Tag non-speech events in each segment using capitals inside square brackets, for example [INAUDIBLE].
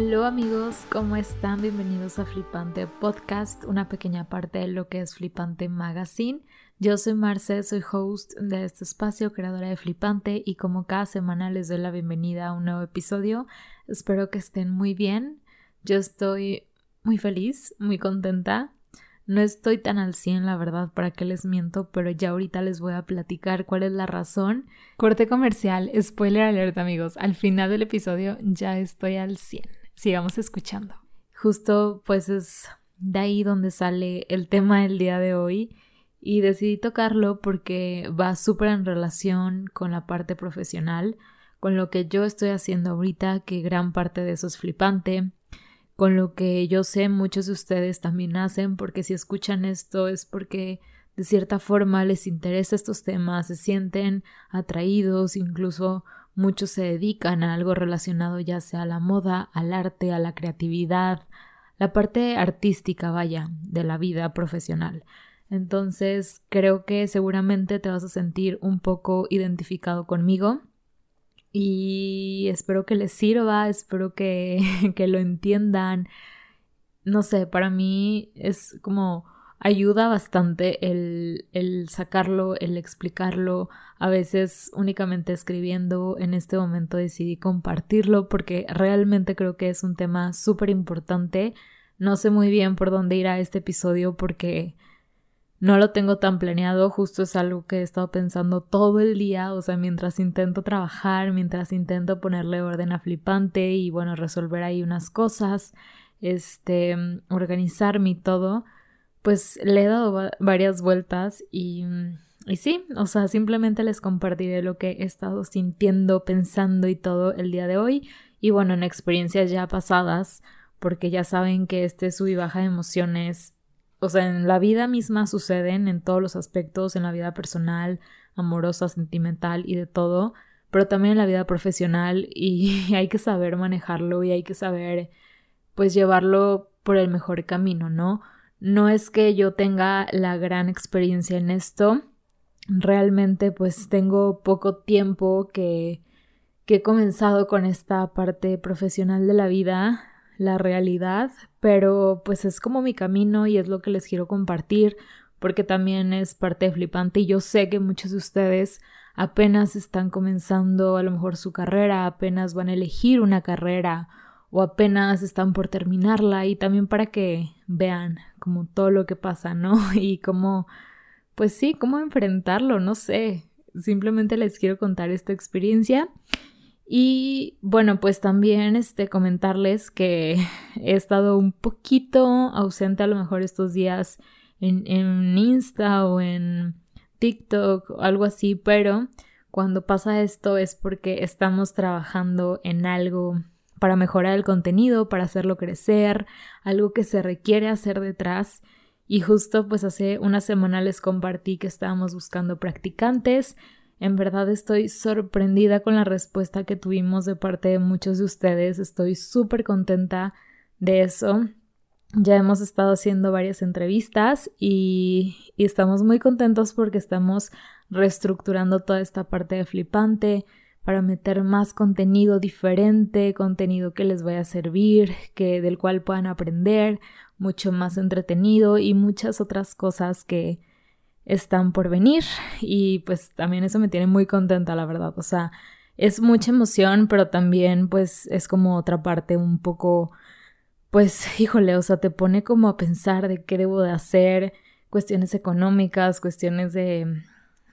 Hello amigos, ¿cómo están? Bienvenidos a Flipante Podcast, una pequeña parte de lo que es Flipante Magazine. Yo soy Marce, soy host de este espacio, creadora de Flipante y como cada semana les doy la bienvenida a un nuevo episodio. Espero que estén muy bien. Yo estoy muy feliz, muy contenta. No estoy tan al 100, la verdad, para que les miento, pero ya ahorita les voy a platicar cuál es la razón. Corte comercial, spoiler alert amigos, al final del episodio ya estoy al 100 sigamos escuchando. Justo pues es de ahí donde sale el tema del día de hoy y decidí tocarlo porque va súper en relación con la parte profesional, con lo que yo estoy haciendo ahorita, que gran parte de eso es flipante, con lo que yo sé muchos de ustedes también hacen, porque si escuchan esto es porque de cierta forma les interesa estos temas, se sienten atraídos, incluso Muchos se dedican a algo relacionado ya sea a la moda, al arte, a la creatividad, la parte artística, vaya, de la vida profesional. Entonces, creo que seguramente te vas a sentir un poco identificado conmigo y espero que les sirva, espero que, [LAUGHS] que lo entiendan. No sé, para mí es como ayuda bastante el, el, sacarlo, el explicarlo. A veces únicamente escribiendo, en este momento decidí compartirlo porque realmente creo que es un tema súper importante. No sé muy bien por dónde irá este episodio porque no lo tengo tan planeado, justo es algo que he estado pensando todo el día, o sea, mientras intento trabajar, mientras intento ponerle orden a flipante y bueno, resolver ahí unas cosas, este, organizarme y todo pues le he dado varias vueltas y, y sí, o sea, simplemente les compartiré lo que he estado sintiendo, pensando y todo el día de hoy. Y bueno, en experiencias ya pasadas, porque ya saben que este sub y baja de emociones, o sea, en la vida misma suceden en todos los aspectos, en la vida personal, amorosa, sentimental y de todo, pero también en la vida profesional [LAUGHS] y hay que saber manejarlo y hay que saber pues llevarlo por el mejor camino, ¿no? No es que yo tenga la gran experiencia en esto, realmente pues tengo poco tiempo que, que he comenzado con esta parte profesional de la vida, la realidad, pero pues es como mi camino y es lo que les quiero compartir porque también es parte flipante y yo sé que muchos de ustedes apenas están comenzando a lo mejor su carrera, apenas van a elegir una carrera o apenas están por terminarla y también para que vean como todo lo que pasa, ¿no? [LAUGHS] Y cómo, pues sí, cómo enfrentarlo, no sé. Simplemente les quiero contar esta experiencia. Y bueno, pues también este comentarles que he estado un poquito ausente a lo mejor estos días en, en Insta o en TikTok o algo así, pero cuando pasa esto es porque estamos trabajando en algo para mejorar el contenido, para hacerlo crecer, algo que se requiere hacer detrás. Y justo pues hace una semana les compartí que estábamos buscando practicantes. En verdad estoy sorprendida con la respuesta que tuvimos de parte de muchos de ustedes. Estoy súper contenta de eso. Ya hemos estado haciendo varias entrevistas y, y, estamos muy contentos porque estamos reestructurando toda esta parte de flipante para meter más contenido diferente, contenido que les vaya a servir, que del cual puedan aprender, mucho más entretenido y muchas otras cosas que están por venir. Y pues también eso me tiene muy contenta la verdad, o sea, es mucha emoción, pero también pues es como otra parte un poco pues híjole, o sea, te pone como a pensar de qué debo de hacer, cuestiones económicas, cuestiones de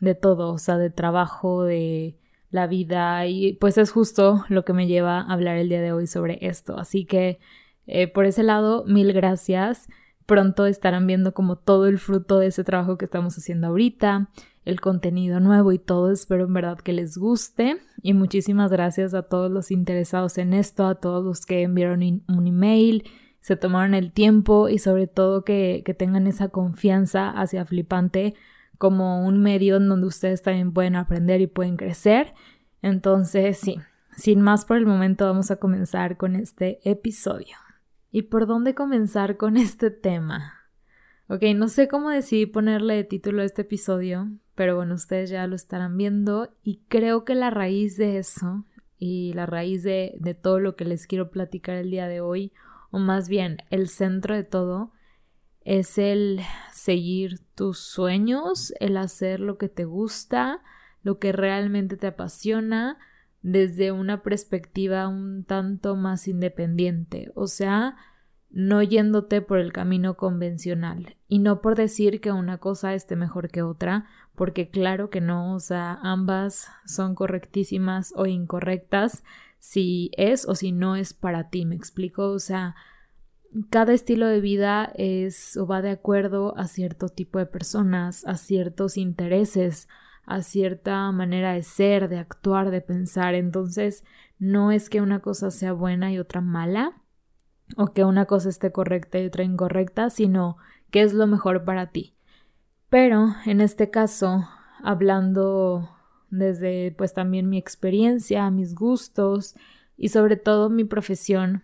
de todo, o sea, de trabajo, de la vida y pues es justo lo que me lleva a hablar el día de hoy sobre esto. Así que eh, por ese lado, mil gracias. Pronto estarán viendo como todo el fruto de ese trabajo que estamos haciendo ahorita, el contenido nuevo y todo. Espero en verdad que les guste y muchísimas gracias a todos los interesados en esto, a todos los que enviaron un email, se tomaron el tiempo y sobre todo que, que tengan esa confianza hacia Flipante como un medio en donde ustedes también pueden aprender y pueden crecer. Entonces, sí, sin más por el momento vamos a comenzar con este episodio. ¿Y por dónde comenzar con este tema? Ok, no sé cómo decidí ponerle título a este episodio, pero bueno, ustedes ya lo estarán viendo y creo que la raíz de eso y la raíz de, de todo lo que les quiero platicar el día de hoy, o más bien el centro de todo, es el seguir tus sueños, el hacer lo que te gusta, lo que realmente te apasiona, desde una perspectiva un tanto más independiente, o sea, no yéndote por el camino convencional. Y no por decir que una cosa esté mejor que otra, porque claro que no, o sea, ambas son correctísimas o incorrectas si es o si no es para ti, me explico, o sea, cada estilo de vida es o va de acuerdo a cierto tipo de personas, a ciertos intereses, a cierta manera de ser, de actuar, de pensar. Entonces, no es que una cosa sea buena y otra mala, o que una cosa esté correcta y otra incorrecta, sino que es lo mejor para ti. Pero en este caso, hablando desde pues también mi experiencia, mis gustos y sobre todo mi profesión,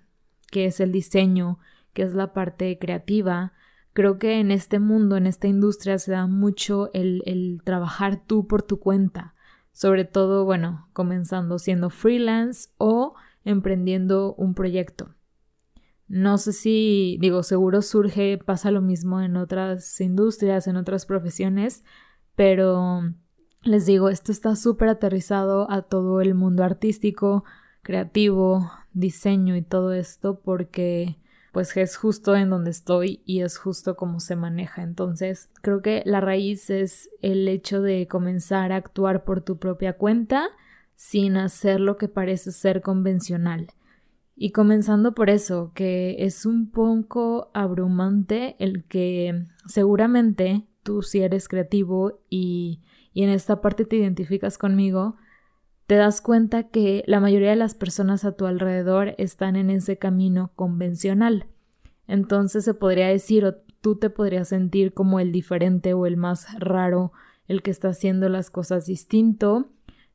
que es el diseño, que es la parte creativa, creo que en este mundo, en esta industria se da mucho el, el trabajar tú por tu cuenta, sobre todo, bueno, comenzando siendo freelance o emprendiendo un proyecto. No sé si, digo, seguro surge, pasa lo mismo en otras industrias, en otras profesiones, pero les digo, esto está súper aterrizado a todo el mundo artístico, creativo, diseño y todo esto porque pues es justo en donde estoy y es justo como se maneja. Entonces, creo que la raíz es el hecho de comenzar a actuar por tu propia cuenta sin hacer lo que parece ser convencional. Y comenzando por eso, que es un poco abrumante el que seguramente tú si eres creativo y, y en esta parte te identificas conmigo, te das cuenta que la mayoría de las personas a tu alrededor están en ese camino convencional. Entonces se podría decir o tú te podrías sentir como el diferente o el más raro, el que está haciendo las cosas distinto,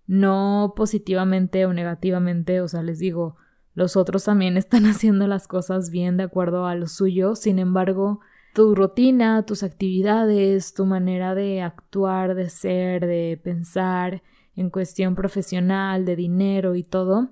no positivamente o negativamente, o sea, les digo, los otros también [LAUGHS] están haciendo las cosas bien de acuerdo a lo suyo, sin embargo, tu rutina, tus actividades, tu manera de actuar, de ser, de pensar en cuestión profesional, de dinero y todo,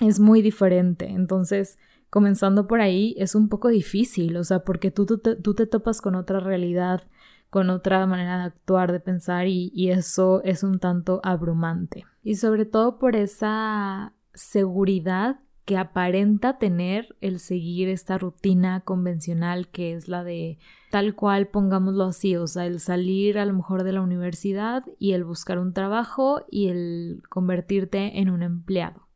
es muy diferente. Entonces, comenzando por ahí, es un poco difícil, o sea, porque tú, tú, te, topas con otra realidad, con otra manera de actuar, de pensar, y, y eso es un tanto abrumante. Y sobre todo por esa seguridad que aparenta tener el seguir esta rutina convencional que es la de tal cual pongámoslo así, o sea, el salir a lo mejor de la universidad y el buscar un trabajo y el convertirte en un empleado,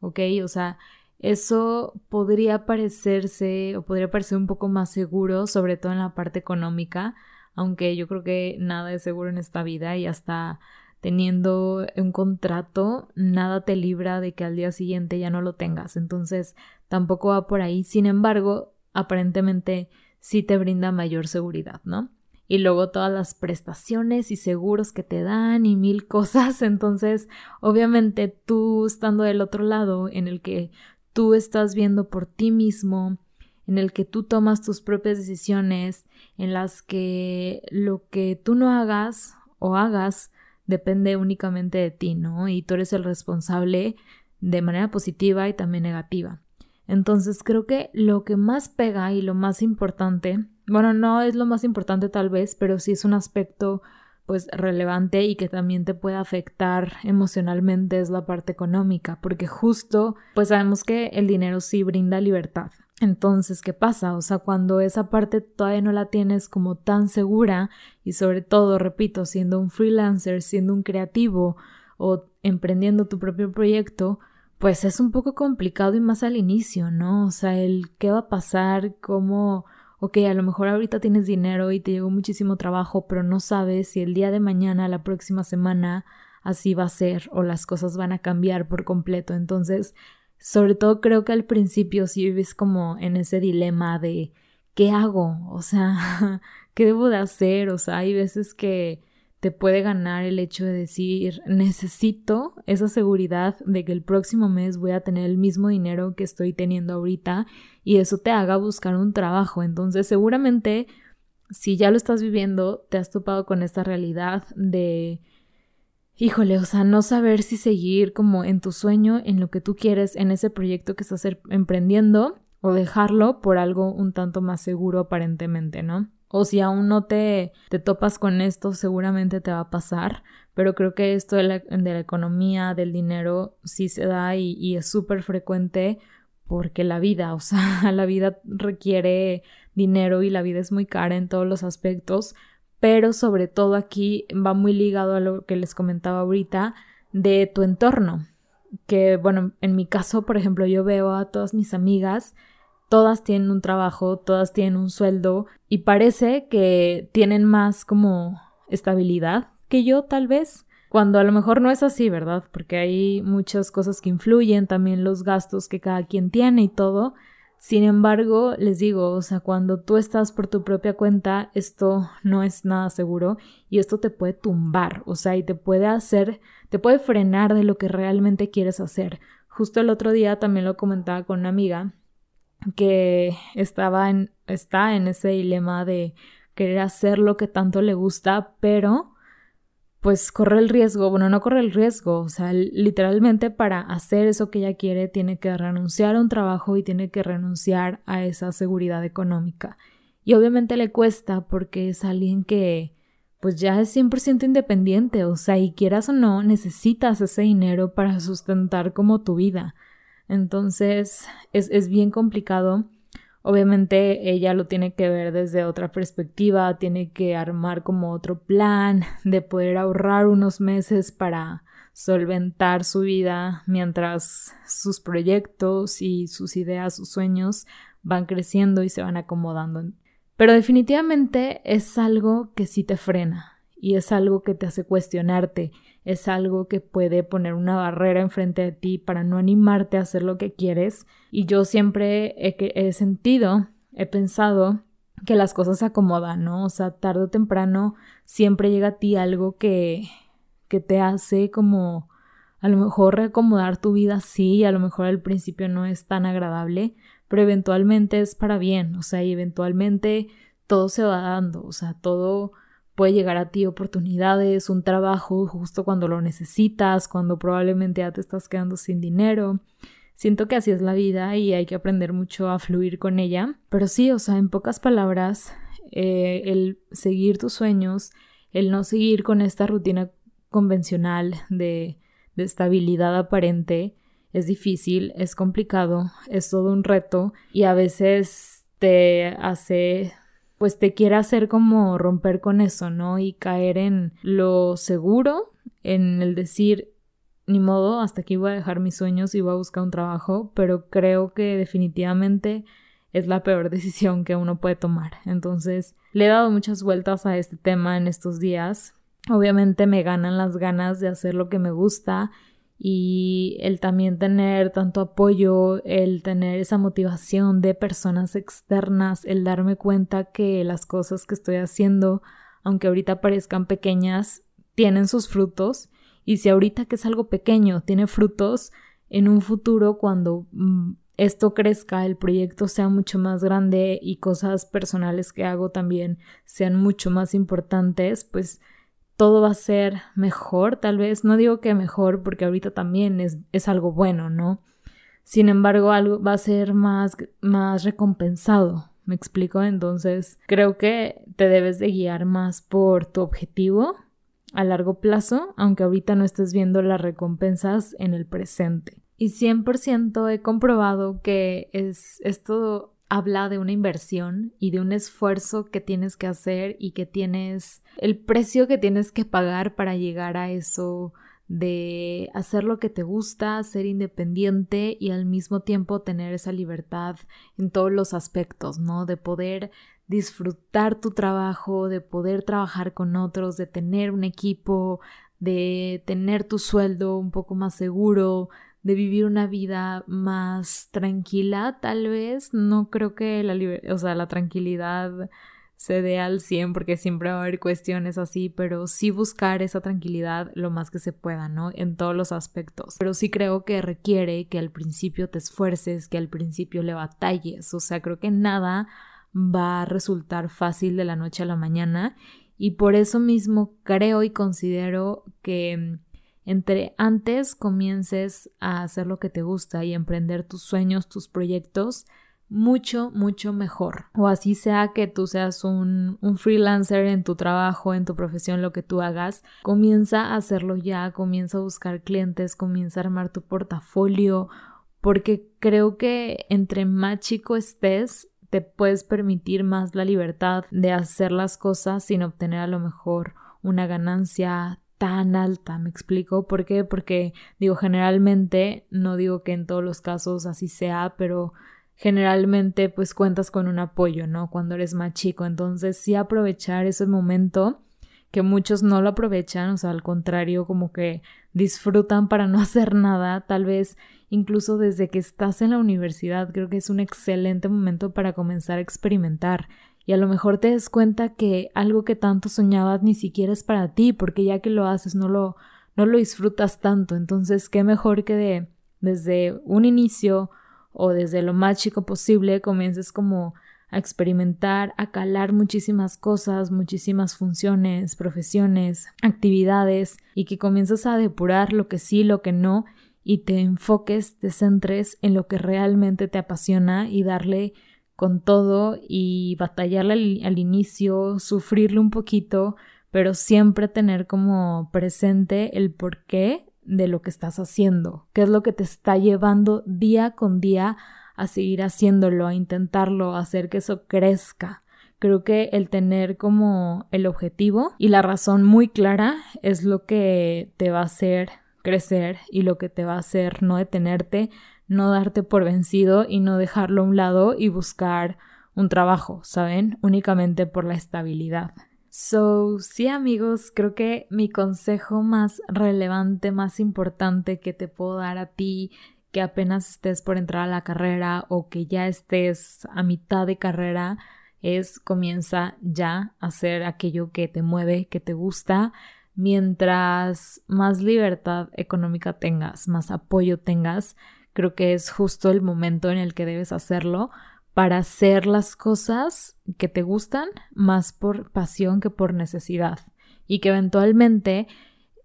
¿ok? O sea, eso podría parecerse o podría parecer un poco más seguro, sobre todo en la parte económica, aunque yo creo que nada es seguro en esta vida y hasta teniendo un contrato, nada te libra de que al día siguiente ya no lo tengas. Entonces, tampoco va por ahí. Sin embargo, aparentemente sí te brinda mayor seguridad, ¿no? Y luego todas las prestaciones y seguros que te dan y mil [LAUGHS] cosas. Entonces, obviamente tú estando del otro lado en el que tú estás viendo por ti mismo, en el que tú tomas tus propias decisiones, en las que lo que tú no hagas o hagas depende únicamente de ti, ¿no? Y tú eres el responsable de manera positiva y también negativa. Entonces creo que lo que más pega y lo más importante, bueno, no es lo más importante tal vez, pero sí es un aspecto pues relevante y que también te puede afectar emocionalmente es la parte económica, porque justo pues sabemos que el dinero sí brinda libertad, entonces, ¿qué pasa? O sea, cuando esa parte todavía no la tienes como tan segura y sobre todo, repito, siendo un freelancer, siendo un creativo o emprendiendo tu propio proyecto, pues es un poco complicado y más al inicio, ¿no? O sea, el qué va a pasar, cómo, ok, a lo mejor ahorita tienes dinero y te llegó muchísimo trabajo, pero no sabes si el día de mañana, la próxima semana, así va a ser o las cosas van a cambiar por completo. Entonces, sobre todo creo que al principio si vives como en ese dilema de ¿qué hago? O sea, [LAUGHS] ¿qué debo de hacer? O sea, hay veces que te puede ganar el hecho de decir necesito esa seguridad de que el próximo mes voy a tener el mismo dinero que estoy teniendo ahorita y eso te haga buscar un trabajo. Entonces seguramente si ya lo estás viviendo, te has topado con esta realidad de híjole, o sea, no saber si seguir como en tu sueño, en lo que tú quieres, en ese proyecto que estás er, emprendiendo o dejarlo por algo un tanto más seguro aparentemente, ¿no? O si aún no te, te topas con esto, seguramente te va a pasar, pero creo que esto de la, de la economía, del dinero, sí se da y, y es súper frecuente porque la vida, o sea, [LAUGHS] la vida requiere dinero y la vida es muy cara en todos los aspectos, pero sobre todo aquí va muy ligado a lo que les comentaba ahorita de tu entorno, que bueno, en mi caso, por ejemplo, yo veo a todas mis amigas, todas tienen un trabajo, todas tienen un sueldo y parece que tienen más como estabilidad que yo tal vez, cuando a lo mejor no es así, ¿verdad? Porque hay muchas cosas que influyen, también los gastos que cada quien tiene y todo. Sin embargo, les digo, o sea, cuando tú estás por tu propia cuenta, esto no es nada seguro y esto te puede tumbar, o sea, y te puede hacer, te puede frenar de lo que realmente quieres hacer. Justo el otro día también lo comentaba con una amiga que estaba en, está en ese dilema de querer hacer lo que tanto le gusta, pero pues corre el riesgo, bueno, no corre el riesgo, o sea, literalmente para hacer eso que ella quiere tiene que renunciar a un trabajo y tiene que renunciar a esa seguridad económica. Y obviamente le cuesta porque es alguien que pues ya es 100% independiente, o sea, y quieras o no, necesitas ese dinero para sustentar como tu vida. Entonces es, es bien complicado Obviamente ella lo tiene que ver desde otra perspectiva, tiene que armar como otro plan de poder ahorrar unos meses para solventar su vida mientras sus proyectos y sus ideas, sus sueños van creciendo y se van acomodando. Pero definitivamente es algo que sí te frena y es algo que te hace cuestionarte es algo que puede poner una barrera enfrente de ti para no animarte a hacer lo que quieres. Y yo siempre he, sentido, he pensado que las cosas se acomodan, ¿no? O sea, tarde o temprano siempre llega a ti algo que, que te hace como a lo mejor reacomodar tu vida sí, a lo mejor al principio no es tan agradable, pero eventualmente es para bien, o sea, y eventualmente todo se va dando, o sea, todo puede llegar a ti oportunidades, un trabajo justo cuando lo necesitas, cuando probablemente ya te estás quedando sin dinero. Siento que así es la vida y hay que aprender mucho a fluir con ella. Pero sí, o sea, en pocas palabras, eh, el seguir tus sueños, el no seguir con esta rutina convencional de, de estabilidad aparente, es difícil, es complicado, es todo un reto y a veces te hace pues te quiere hacer como romper con eso, ¿no? Y caer en lo seguro, en el decir, ni modo, hasta aquí voy a dejar mis sueños y voy a buscar un trabajo, pero creo que definitivamente es la peor [LAUGHS] decisión que uno puede tomar. Entonces, le he dado muchas vueltas a este tema en estos días. Obviamente me ganan las ganas de hacer lo que me gusta y el también tener tanto apoyo, el tener esa motivación de personas externas, el darme cuenta que las cosas que estoy haciendo, aunque ahorita parezcan pequeñas, tienen sus frutos. Y si ahorita que es algo pequeño tiene frutos, en un futuro cuando mm, esto crezca, el proyecto sea mucho más grande y cosas personales que hago también sean mucho más importantes, pues todo va a ser mejor, tal vez. No digo que mejor porque ahorita también es, es algo bueno, ¿no? Sin embargo, algo va a ser más, más recompensado. ¿Me explico? Entonces, creo que te debes de guiar más por tu objetivo a largo plazo, aunque ahorita no estés viendo las recompensas en el presente. Y 100% he comprobado que es esto habla de una inversión y de un esfuerzo que tienes que hacer y que tienes el precio que tienes que pagar para llegar a eso de hacer lo que te gusta, ser independiente y al mismo tiempo tener esa libertad en todos los aspectos, ¿no? De poder disfrutar tu trabajo, de poder trabajar con otros, de tener un equipo, de tener tu sueldo un poco más seguro, de vivir una vida más tranquila, tal vez. No creo que la, o sea, la tranquilidad se dé al 100 porque siempre va a haber cuestiones así, pero sí buscar esa tranquilidad lo más que se pueda, ¿no? En todos los aspectos. Pero sí creo que requiere que al principio te esfuerces, que al principio le batalles, o sea, creo que nada va a resultar fácil de la noche a la mañana y por eso mismo creo y considero que entre antes comiences a hacer lo que te gusta y emprender tus sueños, tus proyectos, mucho, mucho mejor. O así sea que tú seas un, un, freelancer en tu trabajo, en tu profesión, lo que tú hagas, comienza a hacerlo ya, comienza a buscar clientes, comienza a armar tu portafolio, porque creo que entre más chico estés, te puedes permitir más la libertad de hacer las cosas sin obtener a lo mejor una ganancia tan alta, ¿me explico? ¿Por qué? Porque digo, generalmente, no digo que en todos los casos así sea, pero generalmente pues cuentas con un apoyo, ¿no? Cuando eres más chico, entonces sí aprovechar ese momento que muchos no lo aprovechan, o sea, al contrario, como que disfrutan para no [LAUGHS] hacer nada, tal vez incluso desde que estás en la universidad, creo que es un excelente momento para comenzar a experimentar y a lo mejor te des cuenta que algo que tanto soñabas ni siquiera es para ti, porque ya que lo haces no lo, no lo disfrutas tanto. Entonces, qué mejor que de, desde un inicio o desde lo más chico posible comiences como a experimentar, a calar muchísimas cosas, muchísimas funciones, profesiones, actividades y que comiences a depurar lo que sí, lo que no y te enfoques, te centres en lo que realmente te apasiona y darle con todo y batallarle al, inicio, sufrirle un poquito, pero siempre tener como presente el porqué de lo que estás haciendo, qué es lo que te está llevando día con día a seguir haciéndolo, a intentarlo, a hacer que eso crezca. Creo que el tener como el objetivo y la razón muy clara es lo que te va a hacer crecer y lo que te va a hacer no detenerte, no darte por vencido y no dejarlo a un lado y buscar un trabajo, ¿saben? Únicamente por la estabilidad. So, sí amigos, creo que mi consejo más relevante, más importante que te puedo dar a ti que apenas estés por entrar a la carrera o que ya estés a mitad de carrera es comienza ya a hacer aquello que te mueve, que te gusta, mientras más libertad económica tengas, más apoyo tengas, creo que es justo el momento en el que debes hacerlo para hacer las cosas que te gustan más por pasión que por necesidad y que eventualmente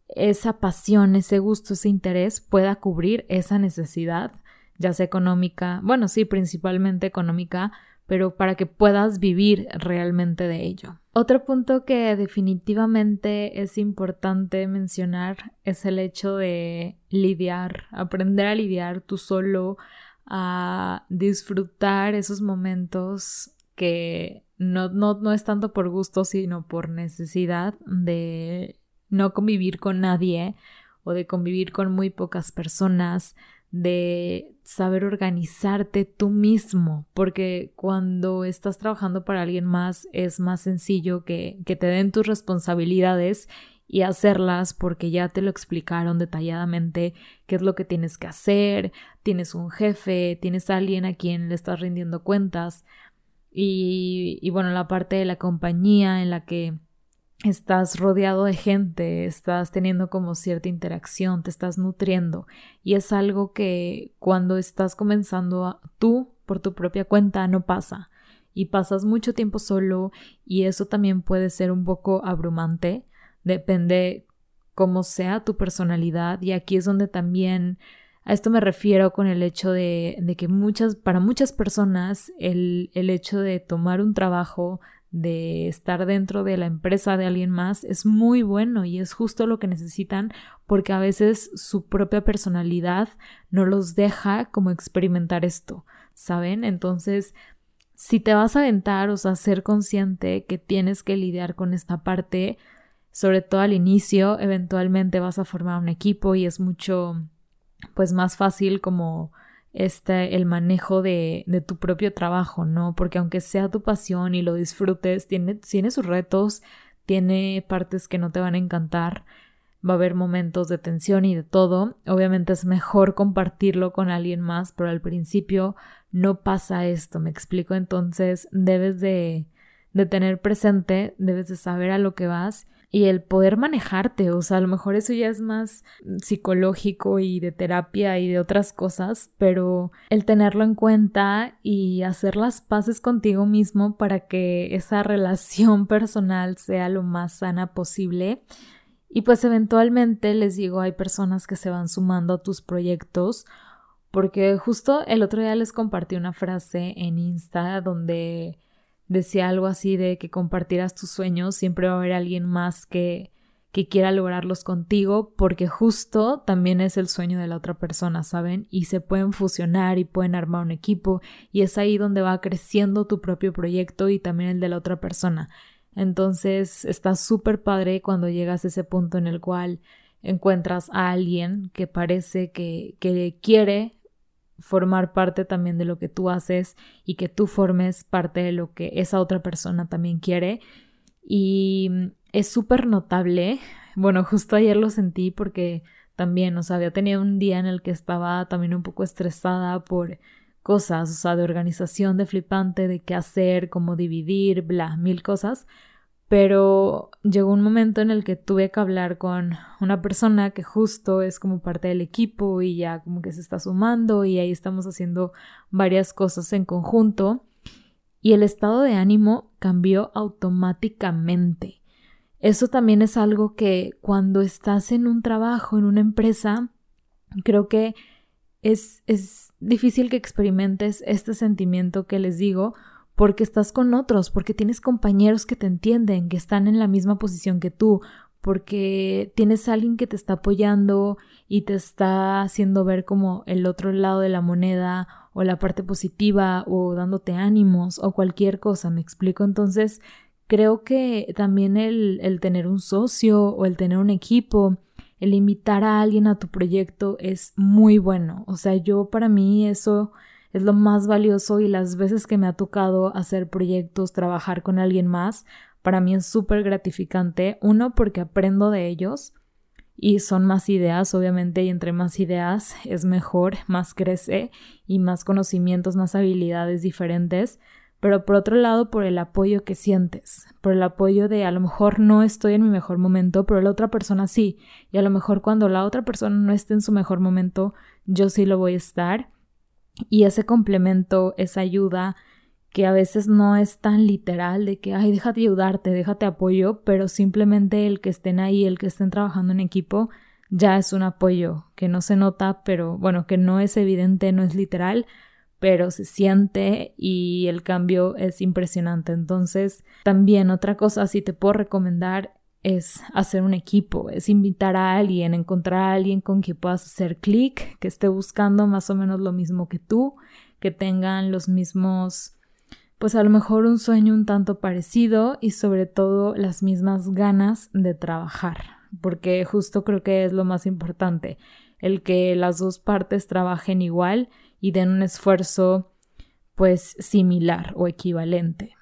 esa pasión, ese gusto, ese interés pueda cubrir esa necesidad, ya sea económica, bueno, sí, principalmente económica, pero para que puedas vivir realmente de ello. Otro punto que definitivamente es importante mencionar es el hecho de lidiar, aprender a lidiar tú solo, a disfrutar esos momentos que no, no, no es tanto por gusto, sino por necesidad de no convivir con nadie o de convivir con muy pocas personas, de saber organizarte tú mismo, porque cuando estás trabajando para alguien más es más sencillo que, que te den tus responsabilidades y hacerlas porque ya te lo explicaron detalladamente qué es lo que tienes que hacer, tienes un jefe, tienes a alguien a quien le estás rindiendo cuentas. Y, y bueno, la parte de la compañía en la que estás rodeado de gente, estás teniendo como cierta interacción, te estás nutriendo y es algo que cuando estás comenzando tú por tu propia cuenta no pasa y pasas mucho tiempo solo y eso también puede ser un poco abrumante, depende cómo sea tu personalidad y aquí es donde también a esto me refiero con el hecho de, de que muchas, para muchas personas el, el hecho de tomar un trabajo, de estar dentro de la empresa de alguien más es muy bueno y es justo lo que necesitan porque a veces su propia personalidad no los deja como experimentar esto, ¿saben? Entonces, si te vas a aventar, o sea, ser consciente que tienes que lidiar con esta parte, sobre todo al inicio, eventualmente vas a formar un equipo y es mucho, pues más fácil como este, el manejo de, de, tu propio trabajo, ¿no? Porque aunque sea tu pasión y lo disfrutes, tiene, tiene sus retos, tiene partes que no te van a encantar, va a haber momentos de tensión y de todo. Obviamente es mejor compartirlo con alguien más, pero al principio no pasa esto, me explico. Entonces debes de, de tener presente, debes de saber a lo que vas y el poder manejarte, o sea, a lo mejor eso ya es más psicológico y de terapia y de otras cosas, pero el tenerlo en cuenta y hacer las paces contigo mismo para que esa [LAUGHS] relación personal sea lo más sana posible. Y pues eventualmente les digo, hay personas que se van sumando a tus proyectos porque justo el otro día les compartí una frase en Insta donde decía algo así de que compartirás tus sueños, siempre va a haber alguien más que, que quiera lograrlos contigo, porque justo también es el sueño de la otra persona, ¿saben? Y se pueden fusionar y pueden armar un equipo, y es ahí donde va creciendo tu propio proyecto y también el de la otra persona. Entonces está súper padre cuando llegas a ese punto en el cual encuentras a alguien que parece que, que quiere formar parte también de lo que tú haces y que tú formes parte de lo que esa otra persona también quiere. Y es súper notable. Bueno, justo ayer lo sentí porque también, o sea, había tenido un día en el que estaba también un poco estresada por cosas, o sea, de organización, de flipante, de qué hacer, cómo dividir, bla, mil cosas pero llegó un momento en el que tuve que hablar con una persona que justo es como parte del equipo y ya como que se está sumando y ahí estamos haciendo varias cosas en conjunto y el estado de ánimo cambió automáticamente. Eso también es algo que cuando estás en un trabajo, en una empresa, creo que es, es difícil que experimentes este sentimiento que les digo porque estás con otros, porque tienes compañeros que te entienden, que están en la misma posición que tú, porque tienes a alguien que te está apoyando y te está haciendo ver como el otro lado de la moneda o la parte positiva o dándote ánimos o cualquier cosa, me explico. Entonces, creo que también el, el tener un socio o el tener un equipo, el invitar a alguien a tu proyecto es muy bueno. O sea, yo para mí eso es lo más valioso y las veces que me ha tocado hacer proyectos, trabajar con alguien más, para mí es súper gratificante. Uno, porque aprendo de ellos y son más ideas, obviamente, y entre más ideas [LAUGHS] es mejor, más crece y más conocimientos, más habilidades diferentes. Pero por otro lado, por el apoyo que sientes, por el apoyo de a lo mejor no estoy en mi mejor momento, pero la otra persona sí. Y a lo mejor cuando la otra persona no esté en su mejor momento, yo sí lo voy a estar y ese complemento, esa ayuda, que a veces no es tan literal de que, ay, déjate ayudarte, déjate apoyo, pero simplemente el que estén ahí, el que estén trabajando en equipo, ya es un apoyo que no se nota, pero bueno, que no es evidente, no es literal, pero se siente y el cambio es impresionante. Entonces, también otra cosa, si te puedo recomendar es hacer un equipo, es invitar a alguien, encontrar a alguien con quien puedas hacer clic, que esté buscando más o menos lo mismo que tú, que tengan los mismos, pues a lo mejor un sueño un tanto parecido y sobre todo las mismas ganas de trabajar, porque justo creo que es lo más importante, el que las dos partes trabajen igual y den un esfuerzo pues similar o equivalente.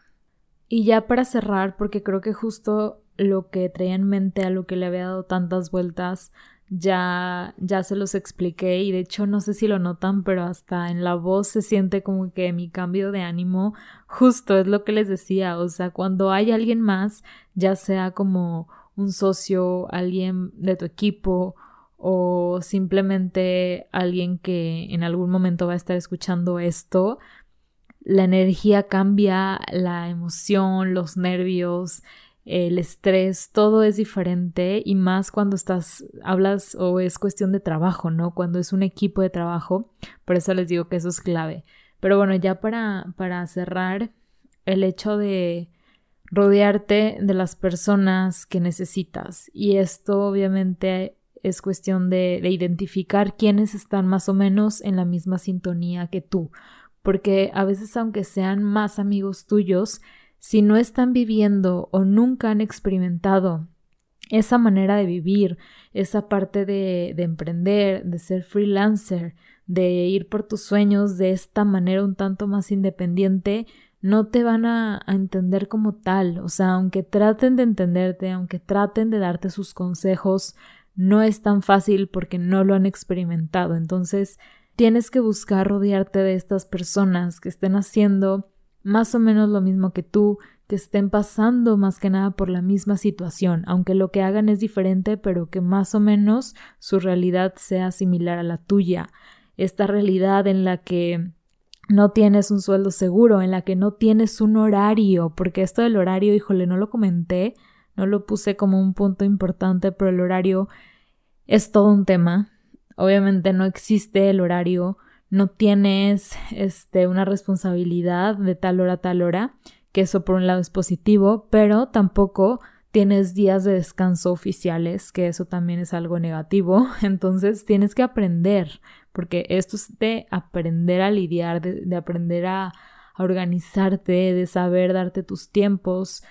Y ya para cerrar, porque creo que justo lo que traía en mente, a lo que le había dado tantas vueltas, ya, ya se los expliqué y de hecho no sé si lo notan, pero hasta en la voz se siente como que mi cambio de ánimo, justo es lo que les decía, o sea, cuando hay alguien más, ya sea como un socio, alguien de tu equipo o simplemente alguien que en algún momento va a estar escuchando esto, la energía cambia, la emoción, los nervios, el estrés, todo es diferente y más cuando estás, hablas o es cuestión de trabajo, ¿no? Cuando es un equipo de trabajo, por eso les digo que eso es clave. Pero bueno, ya para, para cerrar, el hecho de rodearte de las personas que necesitas y esto obviamente es cuestión de, de identificar quiénes están más o menos en la misma sintonía que tú, porque a veces aunque sean más amigos tuyos, si no están viviendo o nunca han experimentado esa manera de vivir, esa parte de, de, emprender, de ser freelancer, de ir por tus sueños de esta manera un tanto más independiente, no te van a, a, entender como tal. O sea, aunque traten de entenderte, aunque traten de darte sus consejos, no es tan fácil porque no lo han experimentado. Entonces, tienes que buscar rodearte de estas personas que estén haciendo más o menos lo mismo que tú, que estén pasando más que nada por la misma situación, aunque lo que hagan es diferente, pero que más o menos su realidad sea similar a la tuya. Esta realidad en la que no tienes un sueldo seguro, en la que no tienes un horario, porque esto del horario, híjole, no lo comenté, no lo puse como un punto importante, pero el horario es todo un tema. Obviamente no existe el horario, no tienes este, una responsabilidad de tal hora a tal hora, que eso por un lado es positivo, pero tampoco tienes días de descanso oficiales, que eso también es algo negativo. [LAUGHS] Entonces tienes que aprender, porque esto es de aprender a lidiar, de, aprender a, a organizarte, de saber darte tus tiempos.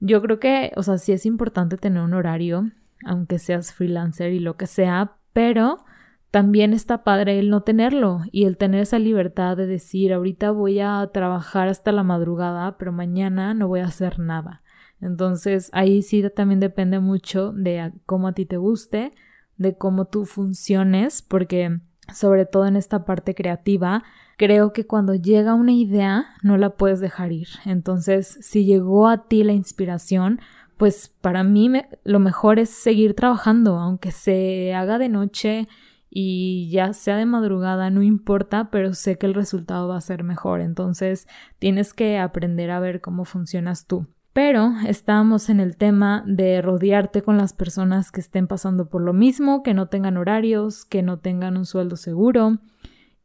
Yo creo que, o sea, sí es importante tener un horario, aunque seas freelancer y lo que sea, pero también está padre el no tenerlo y el tener esa libertad de decir, ahorita voy a trabajar hasta la madrugada, pero mañana no voy a hacer nada. Entonces ahí sí también depende mucho de cómo a ti te guste, de cómo tú funciones, porque sobre todo en esta parte creativa, creo que cuando llega una idea no la puedes dejar ir. Entonces, si llegó a ti la inspiración, pues para mí lo mejor es seguir trabajando, aunque se haga de noche y ya sea de madrugada, no importa, pero sé que el resultado va a ser mejor. Entonces, tienes que aprender a ver cómo funcionas tú. Pero estamos en el tema de rodearte con las personas que estén pasando por lo mismo, que no tengan horarios, que no tengan un sueldo seguro,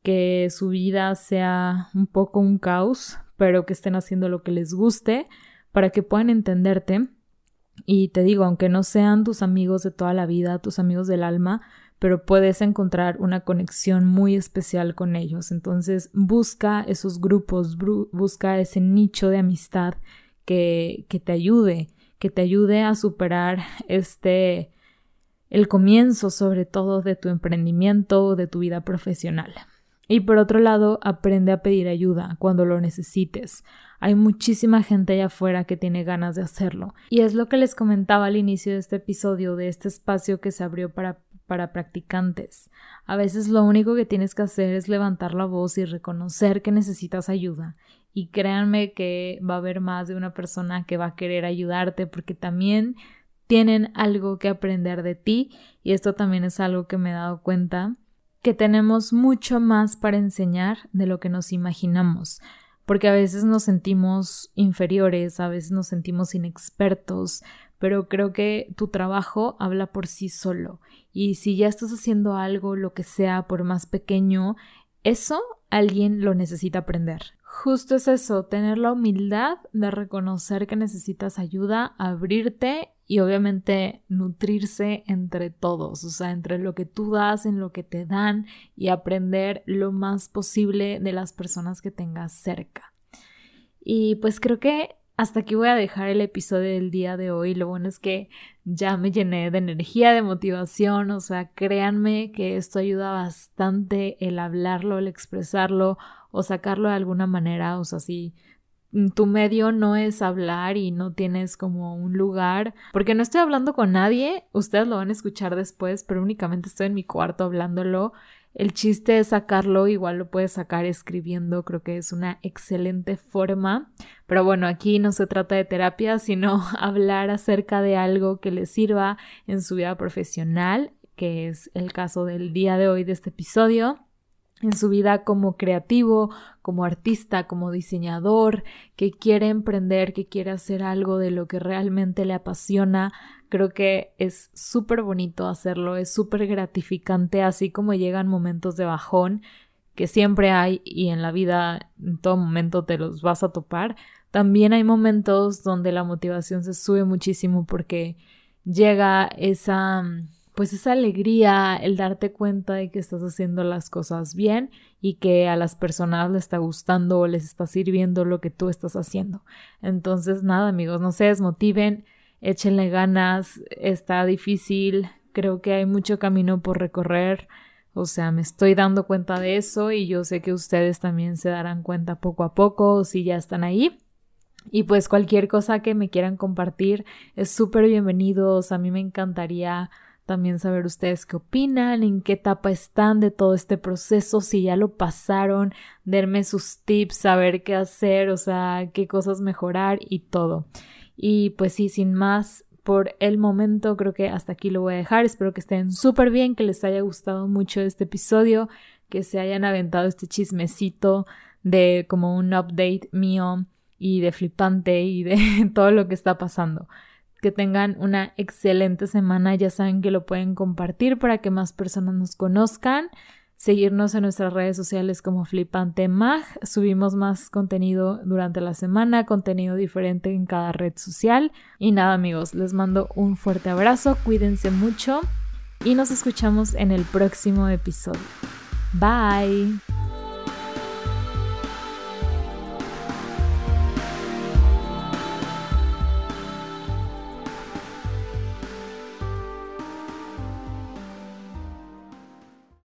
que su vida sea un poco un caos, pero que estén haciendo lo que les guste para que puedan entenderte. Y te digo, aunque no sean tus amigos de toda la vida, tus amigos del alma, pero puedes encontrar una conexión muy especial con ellos. Entonces busca esos grupos, busca ese nicho de amistad que, que te ayude, que te ayude a superar este el comienzo sobre todo de tu emprendimiento, de tu vida profesional. Y por otro lado, aprende a pedir ayuda cuando lo necesites. Hay muchísima gente allá afuera que tiene ganas de hacerlo. Y es lo que les comentaba al inicio de este episodio, de este espacio que se abrió para, para practicantes. A veces lo único que tienes que hacer es levantar la voz y reconocer que necesitas ayuda. Y créanme que va a haber más de una persona que va a querer ayudarte porque también tienen algo que aprender de ti. Y esto también es algo que me he dado cuenta que tenemos mucho más para enseñar de lo que nos imaginamos. Porque a veces nos sentimos inferiores, a veces nos sentimos inexpertos, pero creo que tu trabajo habla por sí solo. Y si ya estás haciendo algo, lo que sea, por más pequeño, eso alguien lo necesita aprender. Justo es eso, tener la humildad de reconocer que necesitas ayuda, abrirte y obviamente nutrirse entre todos, o sea, entre lo que tú das, en lo que te dan y aprender lo más posible de las personas que tengas cerca. Y pues creo que hasta aquí voy a dejar el episodio del día de hoy. Lo bueno es que ya me llené de energía, de motivación, o sea, créanme que esto ayuda bastante el hablarlo, el expresarlo o sacarlo de alguna manera, o sea, si tu medio no es hablar y no tienes como un lugar, porque no estoy hablando con nadie, ustedes lo van a escuchar después, pero únicamente estoy en mi cuarto hablándolo. El chiste es sacarlo, igual lo puedes sacar escribiendo, creo que es una excelente forma. Pero bueno, aquí no se trata de terapia, sino [LAUGHS] hablar acerca de algo que les sirva en su vida profesional, que es el caso del día de hoy de este episodio en su vida como creativo, como artista, como diseñador, que quiere emprender, que quiere hacer algo de lo que realmente le apasiona. Creo que es súper bonito hacerlo, es súper gratificante, así como llegan momentos de bajón, que siempre hay y en la vida en todo momento te los vas a topar. También hay momentos donde la motivación se sube muchísimo porque llega esa pues esa alegría, el darte cuenta de que estás haciendo las cosas bien y que a las personas les está gustando o les está sirviendo lo que tú estás haciendo. Entonces, nada, amigos, no se desmotiven, échenle ganas, está difícil, creo que hay mucho camino por recorrer. O sea, me estoy dando cuenta de eso y yo sé que ustedes también se darán cuenta poco a poco si ya están ahí. Y pues cualquier cosa que me quieran compartir es súper bienvenidos. A mí me encantaría también saber ustedes qué opinan, en qué etapa están de todo este proceso, si ya lo pasaron, darme sus tips, saber qué hacer, o sea, qué cosas mejorar y todo. Y pues sí, sin más, por el momento creo que hasta aquí lo voy a dejar. Espero que estén súper bien, que les haya gustado mucho este episodio, que se hayan aventado este chismecito de como un update mío y de flipante y de [LAUGHS] todo lo que está pasando. Que tengan una excelente semana. Ya saben que lo pueden compartir para que más personas nos conozcan seguirnos en nuestras redes sociales como Flipante Mag. Subimos más contenido durante la semana, contenido diferente en cada red social. Y nada amigos, les mando un fuerte abrazo, cuídense mucho y nos escuchamos en el próximo episodio. Bye.